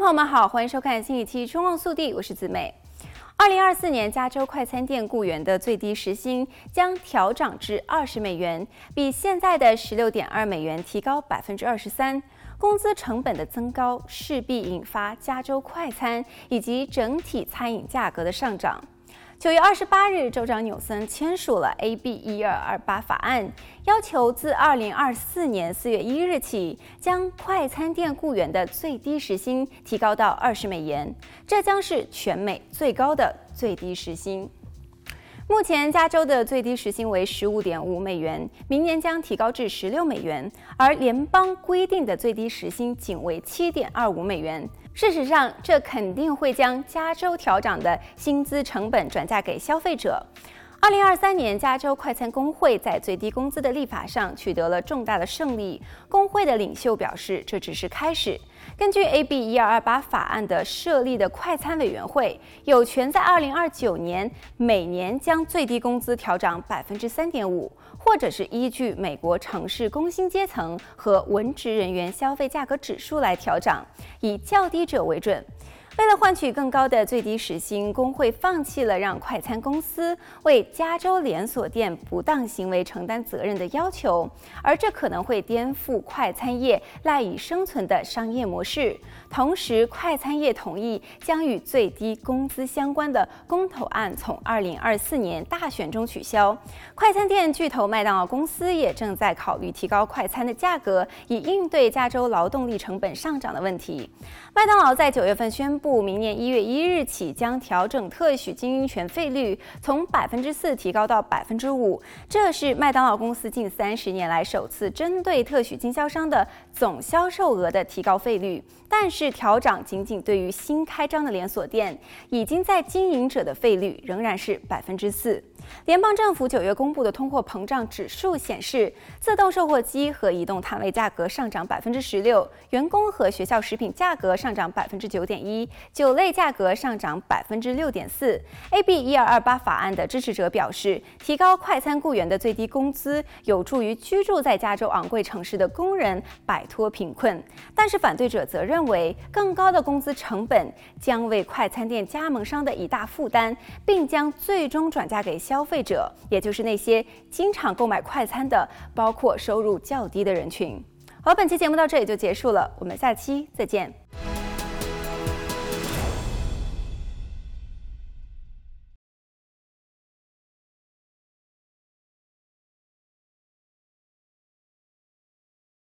朋友们好，欢迎收看新一期《中望速递》，我是子美。二零二四年，加州快餐店雇员的最低时薪将调涨至二十美元，比现在的十六点二美元提高百分之二十三。工资成本的增高势必引发加州快餐以及整体餐饮价格的上涨。九月二十八日，州长纽森签署了 AB 一二二八法案，要求自二零二四年四月一日起，将快餐店雇员的最低时薪提高到二十美元，这将是全美最高的最低时薪。目前，加州的最低时薪为十五点五美元，明年将提高至十六美元，而联邦规定的最低时薪仅为七点二五美元。事实上，这肯定会将加州调涨的薪资成本转嫁给消费者。二零二三年，加州快餐工会在最低工资的立法上取得了重大的胜利。工会的领袖表示，这只是开始。根据 AB 一二二八法案的设立的快餐委员会，有权在二零二九年每年将最低工资调涨百分之三点五，或者是依据美国城市工薪阶层和文职人员消费价格指数来调涨，以较低者为准。为了换取更高的最低时薪，工会放弃了让快餐公司为加州连锁店不当行为承担责任的要求，而这可能会颠覆快餐业赖以生存的商业模式。同时，快餐业同意将与最低工资相关的公投案从2024年大选中取消。快餐店巨头麦当劳公司也正在考虑提高快餐的价格，以应对加州劳动力成本上涨的问题。麦当劳在九月份宣布。明年一月一日起将调整特许经营权费率，从百分之四提高到百分之五。这是麦当劳公司近三十年来首次针对特许经销商的总销售额的提高费率。但是调整仅仅对于新开张的连锁店，已经在经营者的费率仍然是百分之四。联邦政府九月公布的通货膨胀指数显示，自动售货机和移动摊位价格上涨百分之十六，员工和学校食品价格上涨百分之九点一，酒类价格上涨百分之六点四。AB 一二二八法案的支持者表示，提高快餐雇员的最低工资有助于居住在加州昂贵城市的工人摆脱贫困，但是反对者则认为，更高的工资成本将为快餐店加盟商的一大负担，并将最终转嫁给消。消费者，也就是那些经常购买快餐的，包括收入较低的人群。好，本期节目到这里就结束了，我们下期再见。